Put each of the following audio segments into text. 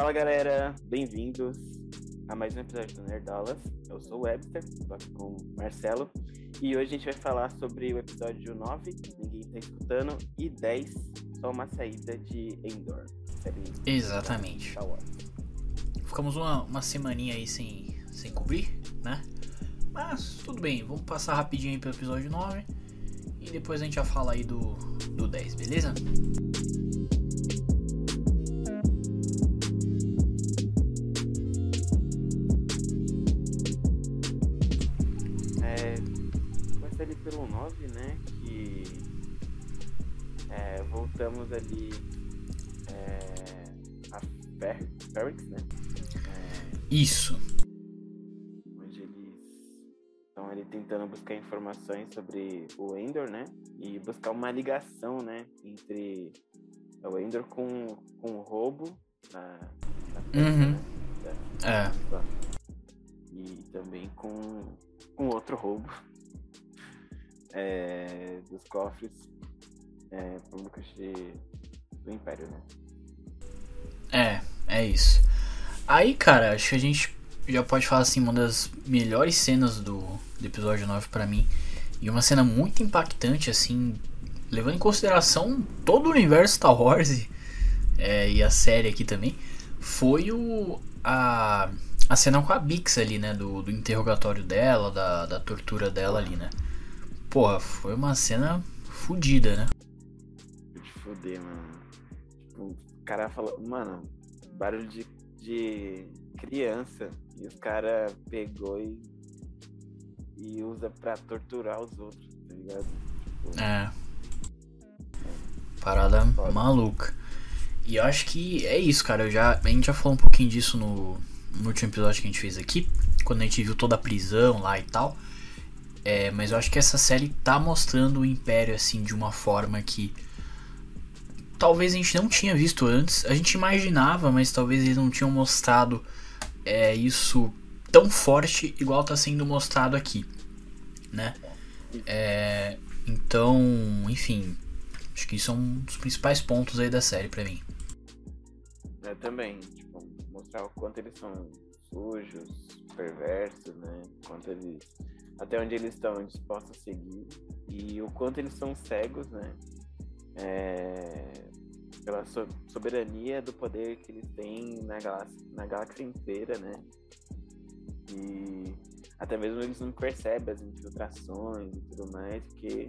Fala galera, bem-vindos a mais um episódio do Nerdolas. Eu sou o Webster, tô aqui com o Marcelo. E hoje a gente vai falar sobre o episódio 9, Ninguém Tá Escutando, e 10, Só Uma Saída de Endor. Exatamente. Ficamos uma, uma semaninha aí sem, sem cobrir, né? Mas tudo bem, vamos passar rapidinho aí pelo episódio 9 e depois a gente já fala aí do, do 10, beleza? Voltamos ali é, a Fer Ferrix, né? Isso. onde eles estão ali tentando buscar informações sobre o Endor, né? E buscar uma ligação, né? Entre o Endor com, com o roubo na, na Uhum. né? Da- É. E também com, com outro roubo é, dos cofres é, públicos de, do Império, né? É, é isso. Aí, cara, acho que a gente já pode falar assim, uma das melhores cenas do, do episódio 9 pra mim. E uma cena muito impactante, assim, levando em consideração todo o universo Star Wars e, é, e a série aqui também. Foi o. A, a cena com a Bix ali, né? Do, do interrogatório dela, da, da tortura dela ali, né? Porra, foi uma cena fodida, né? De foder, mano. Tipo, o cara falou, mano, barulho de, de criança. E os cara pegou e, e usa pra torturar os outros, tá ligado? Tipo, É. Parada Foda. maluca. E eu acho que é isso, cara. Eu já, a gente já falou um pouquinho disso no, no último episódio que a gente fez aqui. Quando a gente viu toda a prisão lá e tal. É, mas eu acho que essa série tá mostrando o Império assim de uma forma que talvez a gente não tinha visto antes. A gente imaginava, mas talvez eles não tinham mostrado é, isso tão forte igual tá sendo mostrado aqui, né? É, então, enfim, acho que isso é um dos principais pontos aí da série pra mim. né, também, tipo, mostrar o quanto eles são sujos, perversos, né? Quanto eles. Até onde eles estão dispostos a seguir. E o quanto eles são cegos, né? É, pela so- soberania do poder que eles têm na galáxia, na galáxia inteira, né? E até mesmo eles não percebem as infiltrações e tudo mais, porque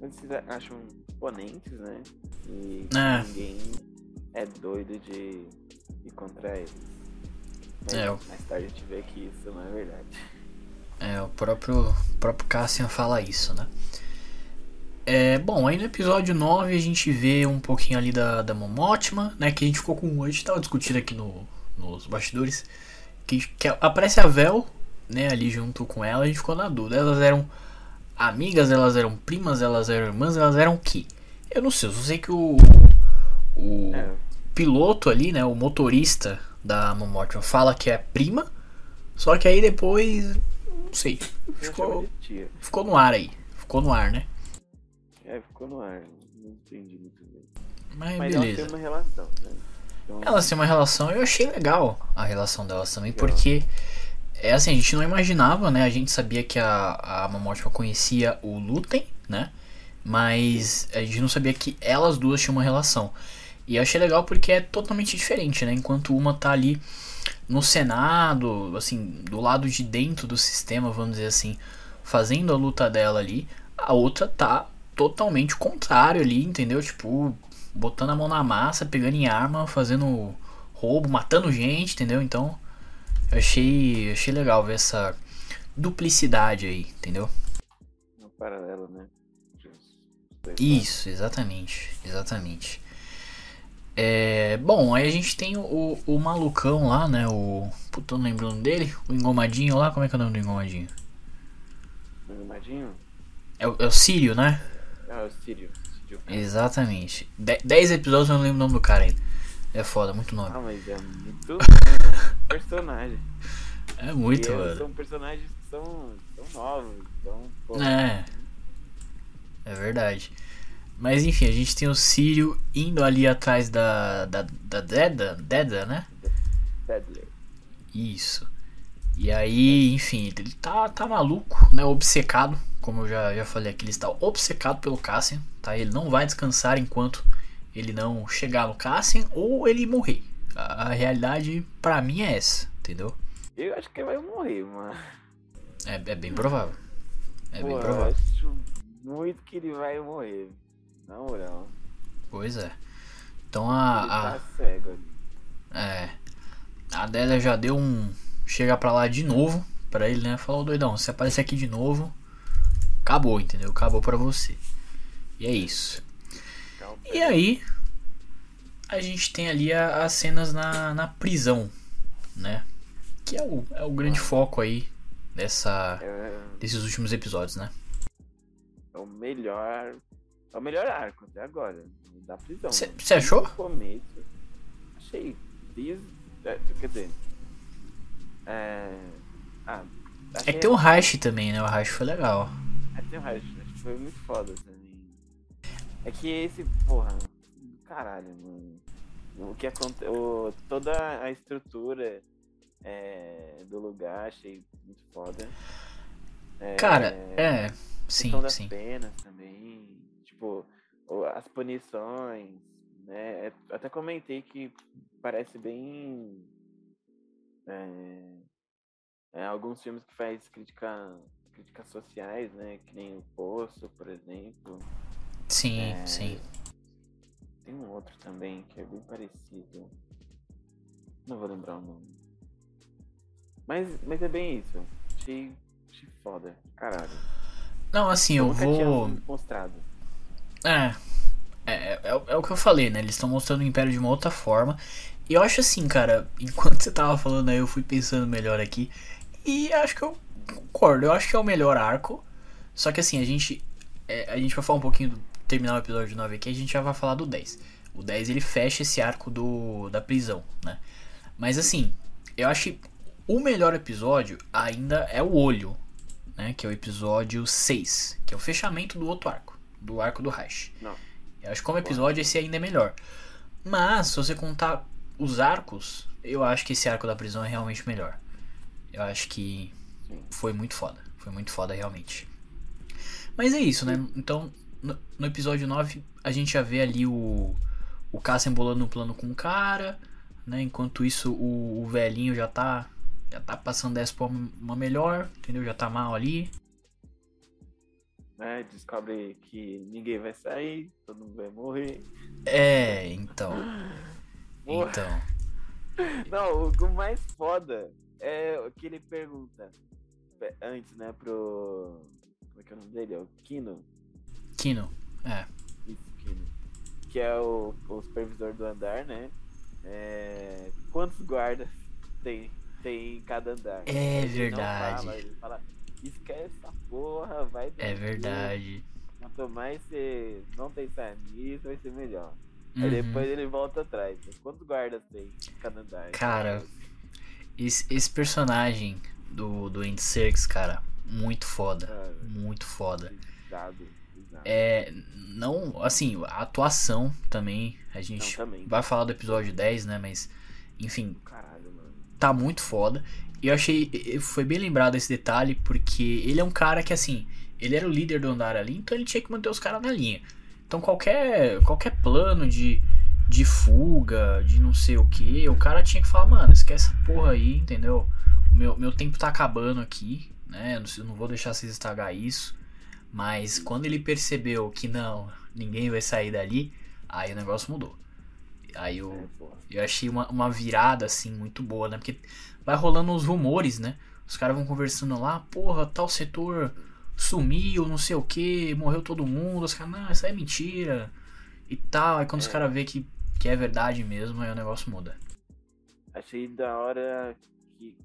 eles acham imponentes, né? E É. ninguém é doido de ir contra eles. Mas É, o- mais tarde a gente vê que isso não é verdade. É, o próprio, o próprio Cassian fala isso, né? É, bom, aí no episódio 9 a gente vê um pouquinho ali da, da Momotima, né? Que a gente ficou com. A gente tava discutindo aqui no, nos bastidores. Que, que aparece a Vel, né, ali junto com ela, a gente ficou na dúvida. Elas eram amigas, elas eram primas, elas eram irmãs, elas eram o quê? Eu não sei, eu só sei que o. O É, piloto ali, né? O motorista da Momotima fala que é prima. Só que aí depois. Não sei. Ficou, ficou no ar aí. Ficou no ar, né? É, ficou no ar. Não entendi muito bem. Mas, Mas beleza. têm uma relação, né? Então, Elas têm uma relação, eu achei legal a relação delas também, Legal. porque é assim, a gente não imaginava, né? A gente sabia que a, a Momotima conhecia o Lutem, né? Mas a gente não sabia que elas duas tinham uma relação. E eu achei legal porque é totalmente diferente, né? Enquanto uma tá ali no Senado, assim, do lado de dentro do sistema, vamos dizer assim, fazendo a luta dela ali, a outra tá totalmente contrário ali, entendeu? Tipo, botando a mão na massa, pegando em arma, fazendo roubo, matando gente, entendeu? Então, eu achei, achei legal ver essa duplicidade aí, entendeu? Um paralelo, né? Isso, exatamente, exatamente. É, bom, aí a gente tem o, o malucão lá, né? O. Puta, não lembro o nome dele. O engomadinho lá, como é que é o nome do engomadinho? O Engomadinho? É o, é o Sírio, né? Ah, o. Sírio. Exatamente. De- dez episódios eu não lembro o nome do cara ainda. É foda, muito nome. Ah, mas é muito personagem. É muito, mano. são personagens que são, são novos. Então, pô, É. É verdade. Mas enfim, a gente tem o Sírio indo ali atrás da. da, da Deda, Deda, né? Badler. Isso. E aí, enfim, ele tá, tá maluco, né? Obcecado. Como eu já, já falei aqui, ele está obcecado pelo Cassian, tá? Ele não vai descansar enquanto ele não chegar no Cassian ou ele morrer. A, a realidade, para mim, é essa, entendeu? Eu acho que ele vai morrer, mano. É, é bem provável. É Pô, bem eu provável. acho muito que ele vai morrer. Na moral. Pois é. Então a. a tá cego ali. é. A Adélia já deu um. Chega pra lá de novo pra ele, né? Falou, doidão, se aparecer aqui de novo, acabou, entendeu? Acabou pra você. E é isso. Calma. E aí, a gente tem ali a- as cenas na, na prisão, né? Que é o, é o grande foco aí dessa, É, desses últimos episódios, né? é o melhor. É o melhor arco até agora. Da prisão. Cê- mano. cê achou? No começo. Achei. Desde, é, quer dizer. É. Ah. É que tem o Rash também, né? O Rash foi legal. É, tem o resto. Acho que foi muito foda também. É que esse, porra. Caralho, mano. O que aconteceu. Toda a estrutura é, do lugar achei muito foda. É, Cara, é. Sim, das sim. penas também. Tipo, as punições, né? É, Até comentei que parece bem. É, é, alguns filmes que faz crítica, críticas sociais, né? Que nem o Poço, por exemplo. Sim, É, sim. Tem um outro também que é bem parecido. Não vou lembrar o nome. Mas, mas é bem isso. Achei, achei foda. Caralho. Não, assim, eu nunca vou. mostrado. É. É, é, é o- é o que eu falei, né? Eles estão mostrando o Império de uma outra forma. E eu acho assim, cara, enquanto você tava falando aí, eu fui pensando melhor aqui. E acho que eu concordo. Eu acho que é o melhor arco. Só que assim, a gente. é, a gente vai falar um pouquinho do. Terminar o episódio 9 aqui, a gente já vai falar do 10. O 10 ele fecha esse arco do, da prisão, né? Mas assim, eu acho que o melhor episódio ainda é o olho, né? Que é o episódio 6, que é o fechamento do outro arco, do arco do Reich. Não. Eu acho que como episódio esse ainda é melhor. Mas, se você contar os arcos, eu acho que esse arco da prisão é realmente melhor. Eu acho que. Foi muito foda. Foi muito foda realmente. Mas é isso, né? Então, no, no episódio 9, a gente já vê ali o, o Cassian bolando um plano com o cara, né? Enquanto isso, o, o velhinho já tá, já tá passando dessa pra uma melhor, entendeu? Já tá mal ali. né? Descobre que ninguém vai sair, todo mundo vai morrer. É, então. Então. Não, o, mais foda é o que ele pergunta pe- antes, né, pro. Como é que é o nome dele? É o Kino? Kino. É. Isso, Kino. Que é o, o supervisor do andar, né? É, quantos guardas tem, tem em cada andar? É Ele verdade. fala, ele fala, esquece essa porra, vai É verdade. Quanto mais você não pensar nisso, vai ser melhor. Aí Uhum. depois ele volta atrás. Quantos guardas tem em cada andar? Cara, Esse, esse personagem do, do Andy Serkis, cara, muito foda. Cara, Muito foda. É. Não, assim, a atuação também. A Não, gente também. vai falar do episódio 10, né? Mas, enfim, Caralho, tá muito foda. E eu achei. Foi bem lembrado esse detalhe, porque ele é um cara que, assim, ele era o líder do andar ali, então ele tinha que manter os caras na linha. Então qualquer, qualquer plano de, de fuga, de não sei o que, o cara tinha que falar, mano, esquece essa porra aí, entendeu? Meu, meu tempo tá acabando aqui, né? Eu não, eu não vou deixar vocês estragar isso. Mas quando ele percebeu que não, ninguém vai sair dali, aí o negócio mudou. Aí o, É, eu achei uma, uma virada, assim, muito boa, né? Porque vai rolando os rumores, né? Os caras vão conversando lá, porra, tal setor sumiu, não sei o que, morreu todo mundo. Os caras, não, isso aí é mentira. E tal. Aí quando os É. caras vê que, que é verdade mesmo, aí o negócio muda. Achei da hora que.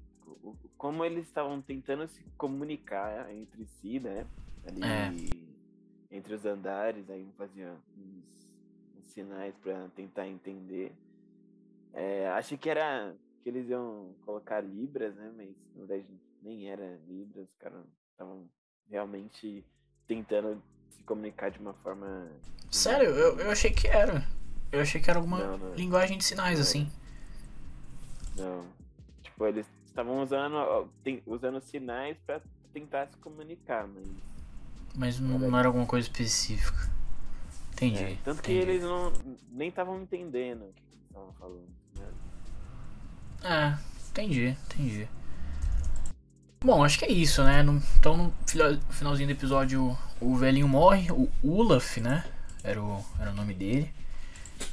Como eles estavam tentando se comunicar entre si, né? Ali É. entre os andares, aí um fazia uns, uns sinais pra tentar entender. É, achei que era. que eles iam colocar Libras, né? Mas na verdade nem era Libras, os caras estavam realmente tentando se comunicar de uma forma. Sério, eu, eu achei que era. Eu achei que era alguma Não, não. linguagem de sinais, Não. assim. Não. Tipo, eles estavam usando, usando sinais pra tentar se comunicar, mas. Mas não, era alguma coisa específica. Entendi. É, tanto que entendi. eles não nem estavam entendendo o que estavam falando. Né? É, entendi, entendi. Bom, acho que é isso, né? Então, no finalzinho do episódio, o velhinho morre, o Olaf, né? Era o, era o nome dele.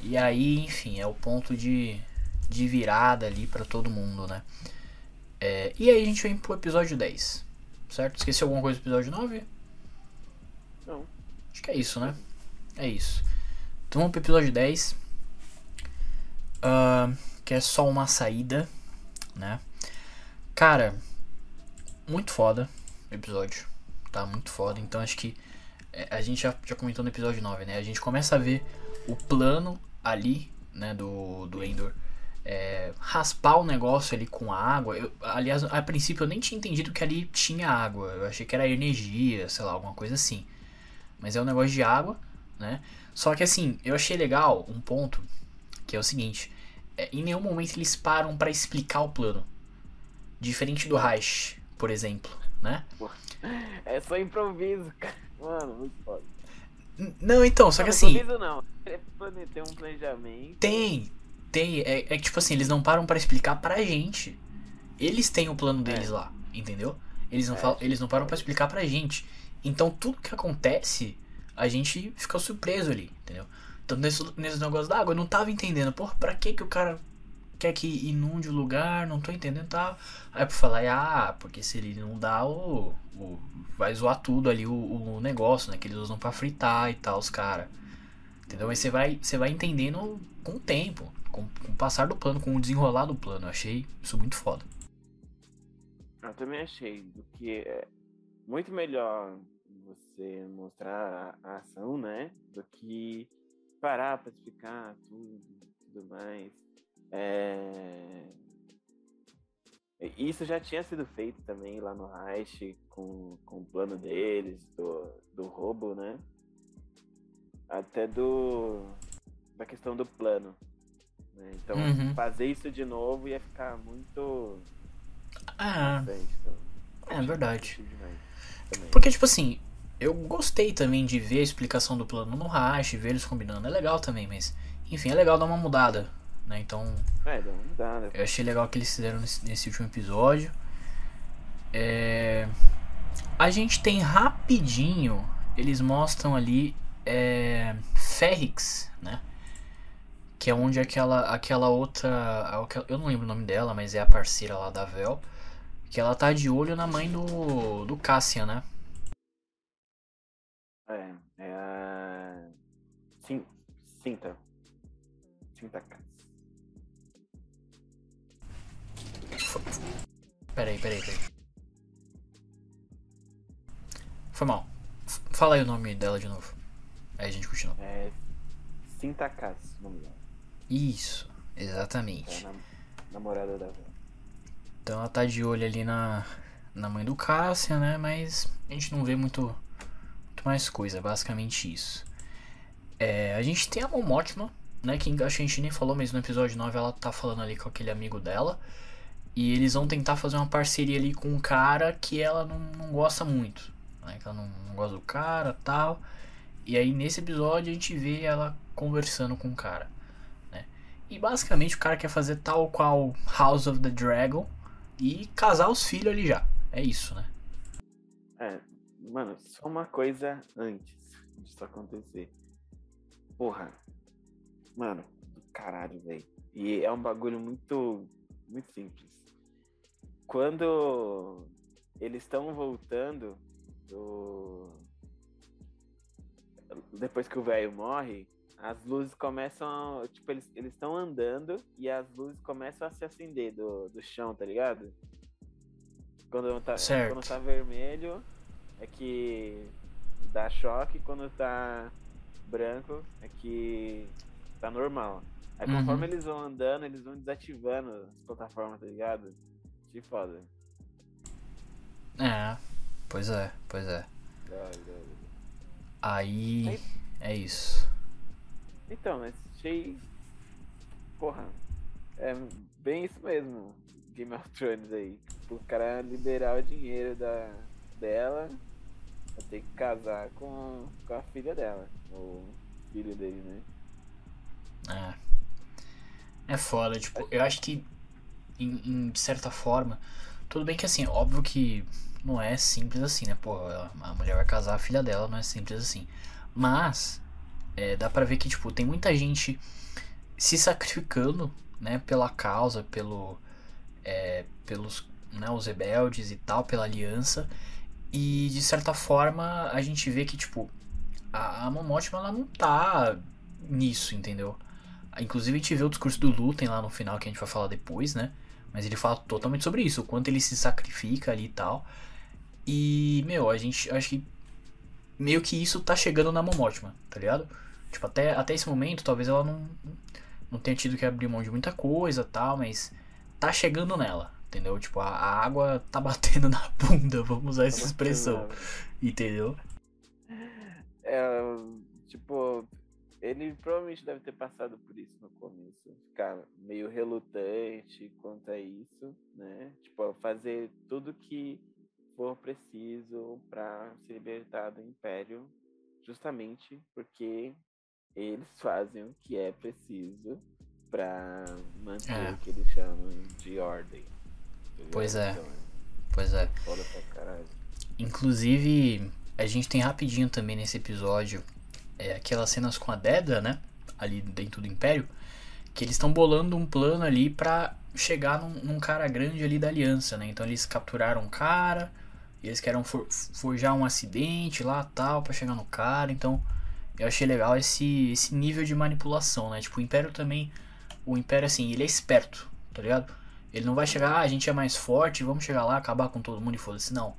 E aí, enfim, é o ponto de, de virada ali pra todo mundo, né? É, e aí a gente vem pro episódio 10, certo? Esqueci alguma coisa do episódio 9? Não. Acho que é isso, né? É isso. Então vamos pro episódio 10. ah, que é só uma saída, né? Cara, muito foda o episódio. Tá muito foda. Então acho que é, a gente já, já comentou no episódio 9, né? A gente começa a ver o plano ali, né, do, do Endor. É, raspar o negócio ali com água. Eu, aliás, a princípio eu nem tinha entendido que ali tinha água. Eu achei que era energia, sei lá, alguma coisa assim. Mas é um negócio de água, né? Só que assim, eu achei legal um ponto que é o seguinte: é, em nenhum momento eles param pra explicar o plano. Diferente do Reich, por exemplo, né? É só improviso, cara. Mano, muito foda. Não, então, só que não, assim, Improviso não. É plane- Tem um planejamento. tem, tem, é, é que tipo assim, eles não param pra explicar pra gente. Eles têm o plano deles É. lá, entendeu? Eles não, É, falam, eles não param pra foda. explicar pra gente. Então tudo que acontece, a gente fica surpreso ali, entendeu? Então nesse, nesse negócio da água, eu não tava entendendo, porra, pra que que o cara quer que inunde o lugar, não tô entendendo tal. Aí pra falar, ah, porque se ele não dá o, o- vai zoar tudo ali o, o negócio, né, que eles usam pra fritar e tal, os cara. Entendeu? Mas você vai, você vai entendendo com o tempo, com, com o passar do plano, com o desenrolar do plano. Eu achei isso muito foda. Eu também achei do que é muito melhor você mostrar a, a ação, né? Do que parar pra explicar tudo tudo mais. É... Isso já tinha sido feito também lá no Reich com, com o plano deles, do, do roubo, né? Até do. da questão do plano. né? Então Uhum. fazer isso de novo ia ficar muito Ah, então. é verdade. Demais. Porque, tipo assim, eu gostei também de ver a explicação do plano no Rash, ver eles combinando. É legal também, mas. Enfim, é legal dar uma mudada. Né? Então, É, deu uma mudada. eu achei legal o que eles fizeram nesse, nesse último episódio. É, A gente tem rapidinho. Eles mostram ali. É... Ferrix, né? Que é onde aquela, aquela outra. Eu não lembro o nome dela, mas é a parceira lá da Vel. Que ela tá de olho na mãe do, do Cassian, né? É, é a. Sim, Cinta. Cinta. Peraí, peraí, peraí. Foi mal. Fala aí o nome dela de novo. Aí a gente continua. É. O nome dela. Isso, É exatamente. a nam- namorada da. Então ela tá de olho ali na, na mãe do Cassian, né? Mas a gente não vê muito, muito mais coisa, basicamente isso. É, a gente tem a Mom Mothma, né? Que acho que a gente nem falou, mas no episódio 9 ela tá falando ali com aquele amigo dela. E eles vão tentar fazer uma parceria ali com um cara que ela não, não gosta muito. Né? Que ela não, não gosta do cara tal. E aí nesse episódio a gente vê ela conversando com o cara. Né? E basicamente o cara quer fazer tal qual House of the Dragon e casar os filhos ali já. É isso, né? É, mano, só uma coisa antes disso acontecer. Porra. Mano, caralho, velho. E é um bagulho muito. Muito simples. Quando eles estão voltando do. Depois que o velho morre, as luzes começam. Tipo, eles estão andando e as luzes começam a se acender do, do chão, tá ligado? Quando tá, Certo. quando tá vermelho, é que dá choque. Quando tá branco, é que tá normal. Aí Uhum. conforme eles vão andando, eles vão desativando as plataformas, tá ligado? Que foda. É, pois é, pois é. Da hora. Aí Aí- é isso. Então, mas achei. Porra. É bem isso mesmo, Game of Thrones aí. Tipo, o cara liberar o dinheiro da, dela vai ter que casar com, com a filha dela. O filho dele, né? É. É foda, tipo, eu acho que em, em, certa forma, tudo bem que assim, óbvio que não é simples assim, né? Pô, a mulher vai casar a filha dela, não é simples assim. Mas é, dá pra ver que, tipo, tem muita gente se sacrificando, né, pela causa, pelo, é, pelos né, os rebeldes e tal, pela aliança. E de certa forma a gente vê que, tipo, a, a Momotima ela não tá nisso, entendeu? Inclusive a gente vê o discurso do Lutem lá no final, que a gente vai falar depois, né? Mas ele fala totalmente sobre isso, o quanto ele se sacrifica ali e tal. E, meu, a gente acho que meio que isso tá chegando na Momotima, tá ligado? Tipo, até, até esse momento, talvez ela não, não tenha tido que abrir mão de muita coisa tal, mas tá chegando nela, entendeu? Tipo, a, a água tá batendo na bunda, vamos usar essa tá expressão, entendeu? É, tipo, ele provavelmente deve ter passado por isso no começo, ficar meio relutante quanto a isso, né? Tipo, fazer tudo que for preciso para se libertar do império, justamente porque eles fazem o que é preciso para manter é. o que eles chamam de ordem. Pois é. Então, pois é. Inclusive, a gente tem rapidinho também nesse episódio é, aquelas cenas com a Dedra, né? Ali dentro do Império. Que eles estão bolando um plano ali pra chegar num, num, cara grande ali da aliança, né? Então eles capturaram um cara. E eles querem for, forjar um acidente lá tal para chegar no cara. Então eu achei legal esse, esse nível de manipulação, né? Tipo, o Império também. O Império, assim, ele é esperto, tá ligado? Ele não vai chegar, ah, a gente é mais forte, vamos chegar lá, acabar com todo mundo e foda-se. Não.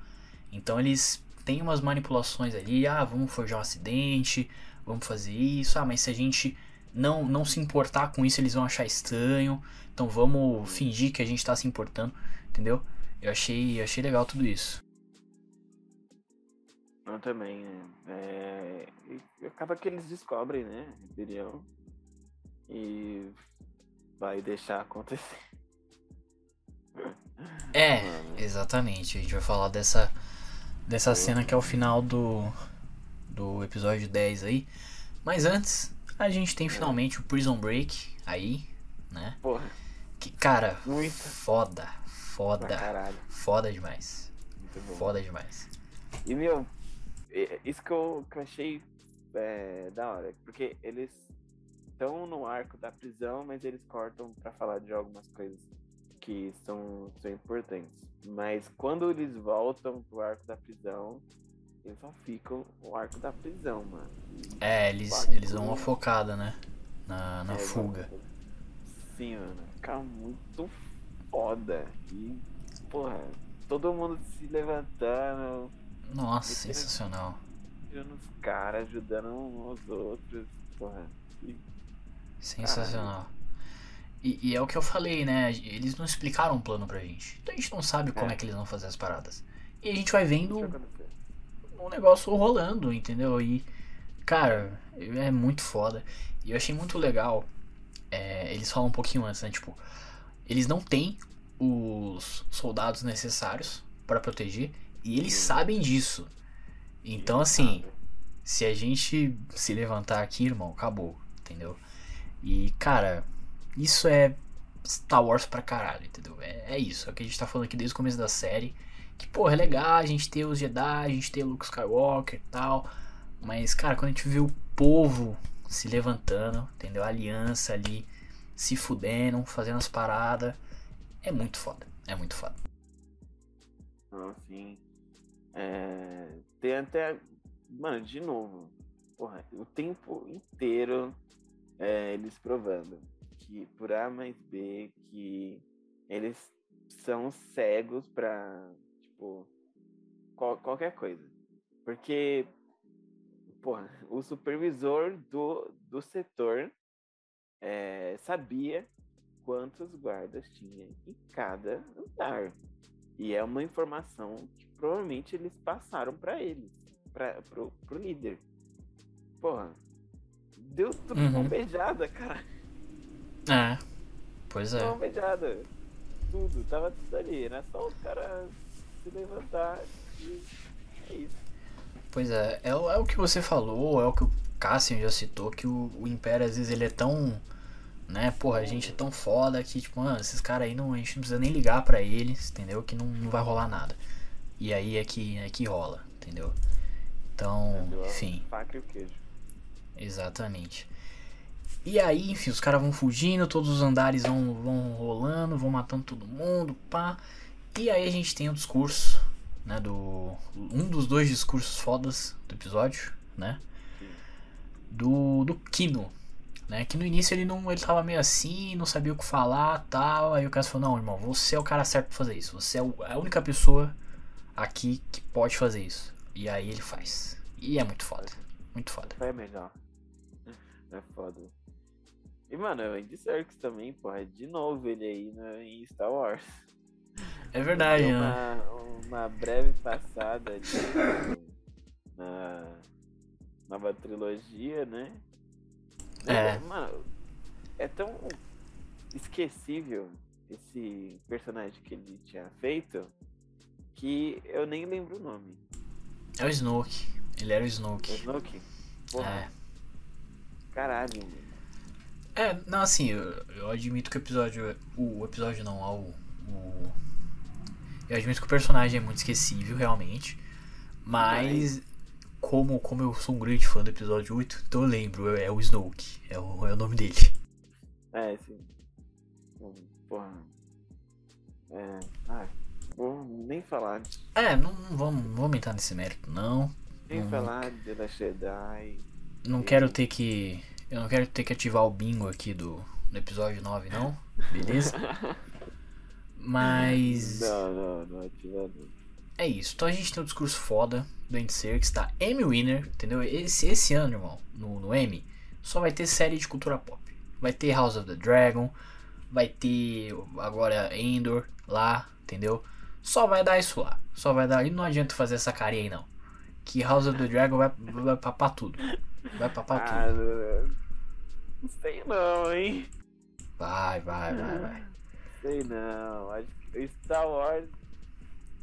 Então eles têm umas manipulações ali, ah, vamos forjar um acidente, vamos fazer isso, ah, mas se a gente não, não se importar com isso, eles vão achar estranho. Então vamos fingir que a gente tá se importando, entendeu? Eu achei, eu achei legal tudo isso. Eu também, né? É, acaba que eles descobrem, né? Rebelião. E vai deixar acontecer. É, exatamente. A gente vai falar dessa, dessa cena que é o final do, do episódio 10 aí. Mas antes, a gente tem finalmente o Prison Break aí, né? Porra. Que, cara, Muito. foda, foda, foda demais. Foda demais. E, meu, isso que eu, que eu achei é, da hora, porque eles estão no arco da prisão, mas eles cortam para falar de algumas coisas que são, são importantes. Mas quando eles voltam pro arco da prisão, eles só ficam no arco da prisão, mano. É, eles, eles dão uma focada, né? Na, na é, fuga. Sim, mano. Fica muito foda. E, porra, todo mundo se levantando nossa, sensacional. Tirando os caras, ajudando uns aos outros. Porra. E... Sensacional. E, e, é o que eu falei, né? Eles não explicaram um plano pra gente. Então a gente não sabe como é, é que eles vão fazer as paradas. E a gente vai vendo um negócio rolando, entendeu? E, cara, é muito foda. E eu achei muito legal. É, eles falam um pouquinho antes, né? Tipo, eles não têm os soldados necessários para proteger. E eles sabem disso. Então, assim, se a gente se levantar aqui, irmão, acabou, entendeu? E, cara, isso é Star Wars pra caralho, entendeu? É, é isso, é o que a gente tá falando aqui desde o começo da série. Que, porra, é legal a gente ter os Jedi, a gente ter o Luke Skywalker e tal. Mas, cara, quando a gente vê o povo se levantando, entendeu? A aliança ali se fudendo, fazendo as paradas. É muito foda. É muito foda. Ah, sim. É, tem até. Mano, de novo. Porra, o tempo inteiro é, eles provando que por A mais B que eles são cegos pra, tipo, qual, qualquer coisa. Porque, porra, o supervisor do, do setor é, sabia quantos guardas tinha em cada andar. E é uma informação que provavelmente eles passaram para eles, para pro, pro líder. Porra, deu tudo uhum. uma beijada, cara. É. Pois é. Não, beijada. Tudo, tava tudo ali. Era só os caras se levantar e é isso. Pois é, é, o- é o que você falou, é o que o Cassian já citou, que o, o Império às vezes ele é tão. Né, porra, a gente é tão foda que, tipo, mano, esses caras aí não, a gente não precisa nem ligar pra eles, entendeu? Que não, não vai rolar nada. E aí é que, é que rola, entendeu? Então, a enfim. Faca e o queijo. Exatamente. E aí, enfim, os caras vão fugindo, todos os andares vão, vão rolando, vão matando todo mundo, pá. E aí a gente tem o discurso, né, do... Um dos dois discursos fodas do episódio, né? Do, do Kino, né? Que no início ele não ele tava meio assim, não sabia o que falar tal. Aí o cara falou, não, irmão, você é o cara certo pra fazer isso. Você é o- a única pessoa aqui que pode fazer isso. E aí ele faz. E é muito foda. Muito foda. Foi melhor. É foda. E, mano, o Andy Serkis também, porra. De novo ele aí né, em Star Wars. É verdade, né? uma, uma breve passada ali na nova trilogia, né? É. Mano, é tão esquecível esse personagem que ele tinha feito que eu nem lembro o nome. É o Snoke. Ele era o O Snoke. Snoke? Porra, É. caralho, mano. É, não, assim, eu, eu admito que o episódio. O episódio não, ao. O, eu admito que o personagem é muito esquecível, realmente. Mas. Como, como eu sou um grande fã do episódio 8, então eu lembro, é o Snoke. É o, é o nome dele. É, sim. Porra. É. Ah, vou nem falar. É, não, não vamos, não vamos entrar nesse mérito, não. Nem Hum. falar de La Jedi. Não Sim. quero ter que. Eu não quero ter que ativar o bingo aqui do, do episódio 9, não. Beleza? Mas. Não, não, não ativa não. É isso. Então a gente tem um discurso foda do Andy Serkis, tá? Emmy Winner, entendeu? Esse, esse ano, irmão, no, no Emmy, só vai ter série de cultura pop. Vai ter House of the Dragon, vai ter agora Endor lá, entendeu? Só vai dar isso lá. Só vai dar. E não adianta fazer essa carinha aí, não. Que House of the Dragon vai, vai papar tudo. Vai papar Ah, tudo. não, não sei não, hein? Vai, vai, vai, vai. Sei não. Acho que Star Wars.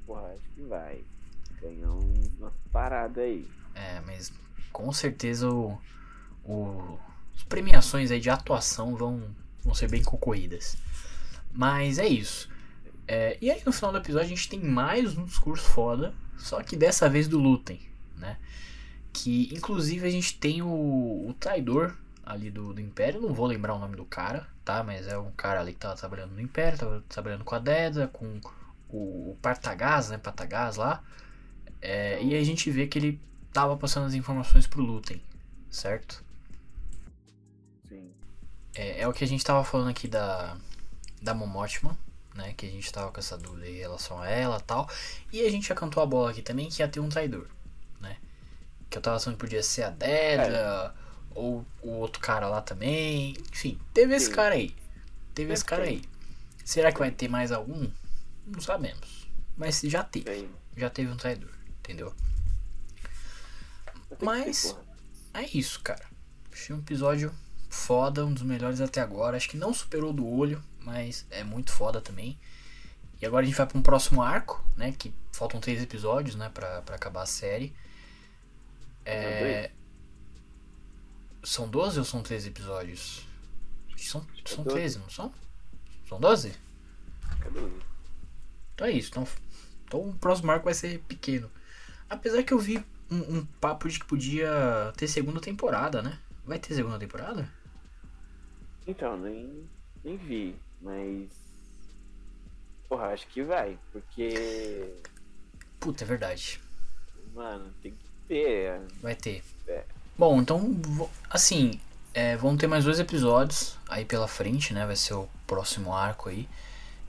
Porra, acho que vai. Ganhar umas paradas aí. É, mas com certeza o, o- as premiações aí de atuação vão, vão ser bem concorridas. Mas é isso. É, e aí no final do episódio a gente tem mais um discurso foda, só que dessa vez do Lutem, né? Que inclusive a gente tem o, o traidor ali do, do Império, não vou lembrar o nome do cara, tá? Mas é um cara ali que tava trabalhando no Império, tava trabalhando com a Deda, com o, o Partagás, né? Partagás lá. É, e aí a gente vê que ele tava passando as informações pro Lutem, certo? Sim. É, é o que a gente tava falando aqui da, da Momotima, né? Que a gente tava com essa dúvida em relação a ela e tal. E a gente já cantou a bola aqui também que ia ter um traidor, né? Que eu tava achando que podia ser a Deda, ou o outro cara lá também. Enfim, teve esse cara aí. Teve esse cara aí. Será que vai ter mais algum? Não sabemos. Mas já teve. Já teve um traidor, entendeu? Mas-. É isso, cara. Achei um episódio foda, um dos melhores até agora. Acho que não superou do olho, mas é muito foda também. E agora a gente vai para um próximo arco, né? Que faltam três episódios, né? Pra, pra acabar a série. É... São 12 ou são 13 episódios? São, é são 12. 13, não são? São 12? Cadê o- Então é isso. Então, então o próximo arco vai ser pequeno. Apesar que eu vi um, um papo de que podia ter segunda temporada, né? Vai ter segunda temporada? Então, nem, nem vi, mas. Porra, acho que vai, porque. Puta, é verdade. Mano, tem que ter. Vai ter. É. Bom, então, assim, é, vão ter mais dois episódios aí pela frente, né? Vai ser o próximo arco aí.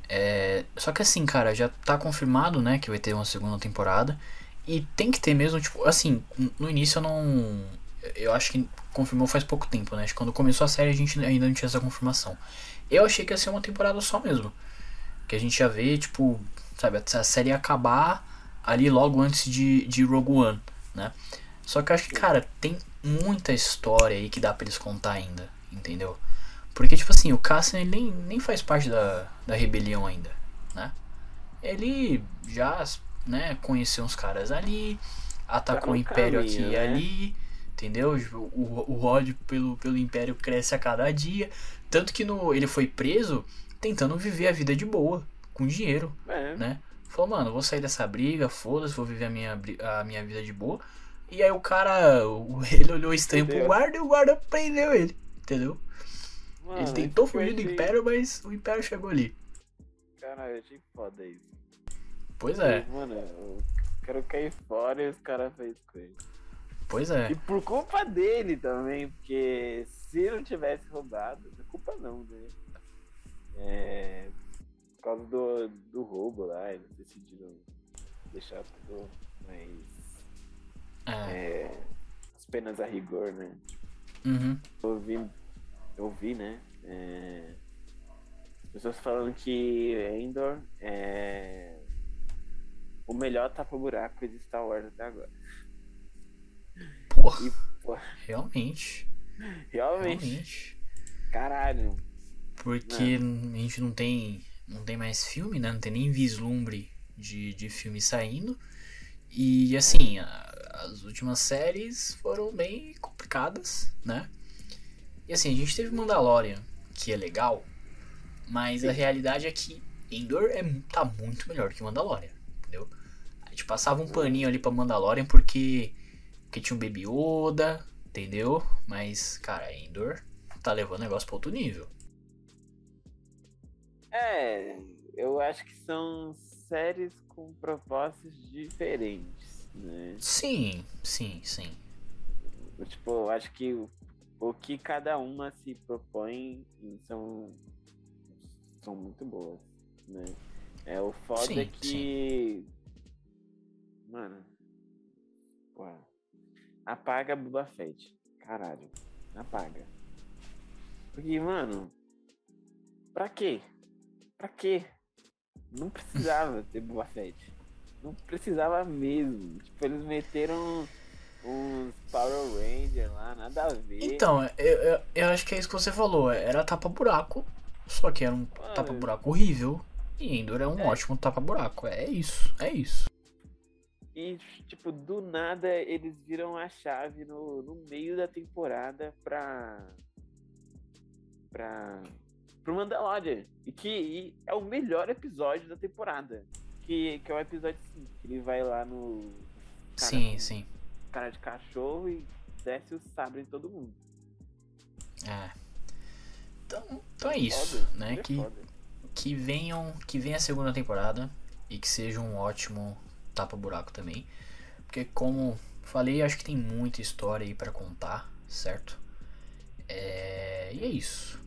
É, só que assim, cara, já tá confirmado, né, que vai ter uma segunda temporada. E tem que ter mesmo, tipo, assim, no início eu não. Eu acho que confirmou faz pouco tempo, né? Quando começou a série a gente ainda não tinha essa confirmação. Eu achei que ia ser uma temporada só mesmo. Que a gente ia ver, tipo, sabe, a série ia acabar ali logo antes de, de Rogue One, né? Só que eu acho que, cara, tem muita história aí que dá pra eles contar ainda, entendeu? Porque, tipo assim, o Cassian ele nem, nem faz parte da, da rebelião ainda, né? Ele já, né, conheceu uns caras ali, atacou tá o Império caminho, aqui e né? ali, entendeu? O, o ódio pelo, pelo Império cresce a cada dia. Tanto que no, ele foi preso tentando viver a vida de boa, com dinheiro, é. né? Falou, mano, vou sair dessa briga, foda-se, vou viver a minha, a minha vida de boa. E aí o cara, ele olhou estranho pro guarda e o guarda prendeu ele, entendeu? Mano, ele tentou fugir do Império, mas o Império chegou ali. Caralho, achei foda isso. Pois é. Mano, o cara cair fora e os caras fez com ele. Pois é. E por culpa dele também, porque se não tivesse roubado, não é culpa não, né? É, por causa do, do roubo lá, eles decidiram deixar tudo mais. É. É, as penas a rigor, né? Uhum. Eu vi, eu vi né? É, pessoas falando que Endor é o melhor tapa-buraco de Star Wars até agora. Porra. E, porra. Realmente. Realmente. Realmente. Caralho. Porque a gente não tem, não tem mais filme, né? Não tem nem vislumbre de, de filme saindo. E assim, a, as últimas séries foram bem complicadas, né? E assim, a gente teve Mandalorian, que é legal, mas Sim. a realidade é que Endor é, tá muito melhor que Mandalorian, entendeu? A gente passava um paninho ali pra Mandalorian porque, porque tinha um Baby Yoda, entendeu? Mas, cara, Endor tá levando o negócio pra outro nível. É, eu acho que são séries com propostas diferentes, né? Sim, sim, sim. Tipo, eu acho que o, o que cada uma se propõe são, são muito boas, né? É, o foda sim, é que. Sim. Mano. Apaga Boba Fett. Caralho. Apaga. Porque, mano. Pra quê? Pra quê? Não precisava ter Boba Fett. Não precisava mesmo. Tipo, eles meteram uns Power Ranger lá, nada a ver. Então, eu, eu, eu, acho que é isso que você falou. Era tapa-buraco. Só que era um tapa-buraco horrível. E Endor é um é. ótimo tapa-buraco. É isso, é isso. E, tipo, do nada eles viram a chave no, no meio da temporada pra. pra pro Mandalorian. E que e é o melhor episódio da temporada. Que, que é o episódio 5. Ele vai lá no. Cara, sim, sim. Cara de cachorro e desce o sabre em todo mundo. É. Então, então é isso, foda, né? É que, que venham. Que venha a segunda temporada e que seja um ótimo tapa-buraco também. Porque como falei, acho que tem muita história aí para contar, certo? É... E é isso.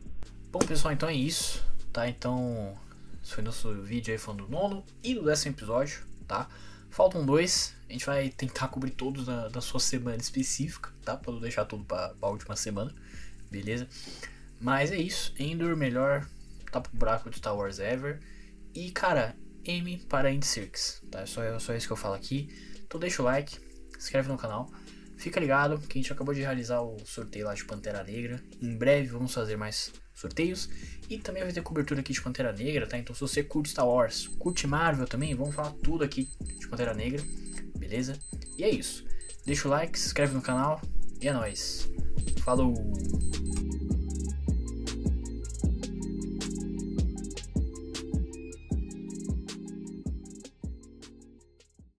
Bom, pessoal, então é isso, tá? Então, esse foi nosso vídeo aí falando do nono e do décimo episódio, tá? Faltam dois, a gente vai tentar cobrir todos na, na sua semana específica, tá? Pra não deixar tudo pra, pra última semana, beleza? Mas é isso, Endor, melhor tapa buraco de Star Wars ever. E, cara, M para Indie Circus, tá? É só, é só isso que eu falo aqui. Então deixa o like, se inscreve no canal. Fica ligado que a gente acabou de realizar o sorteio lá de Pantera Negra. Em breve vamos fazer mais sorteios. E também vai ter cobertura aqui de Pantera Negra, tá? Então se você curte Star Wars, curte Marvel também, vamos falar tudo aqui de Pantera Negra, beleza? E é isso. Deixa o like, se inscreve no canal e é nóis. Falou!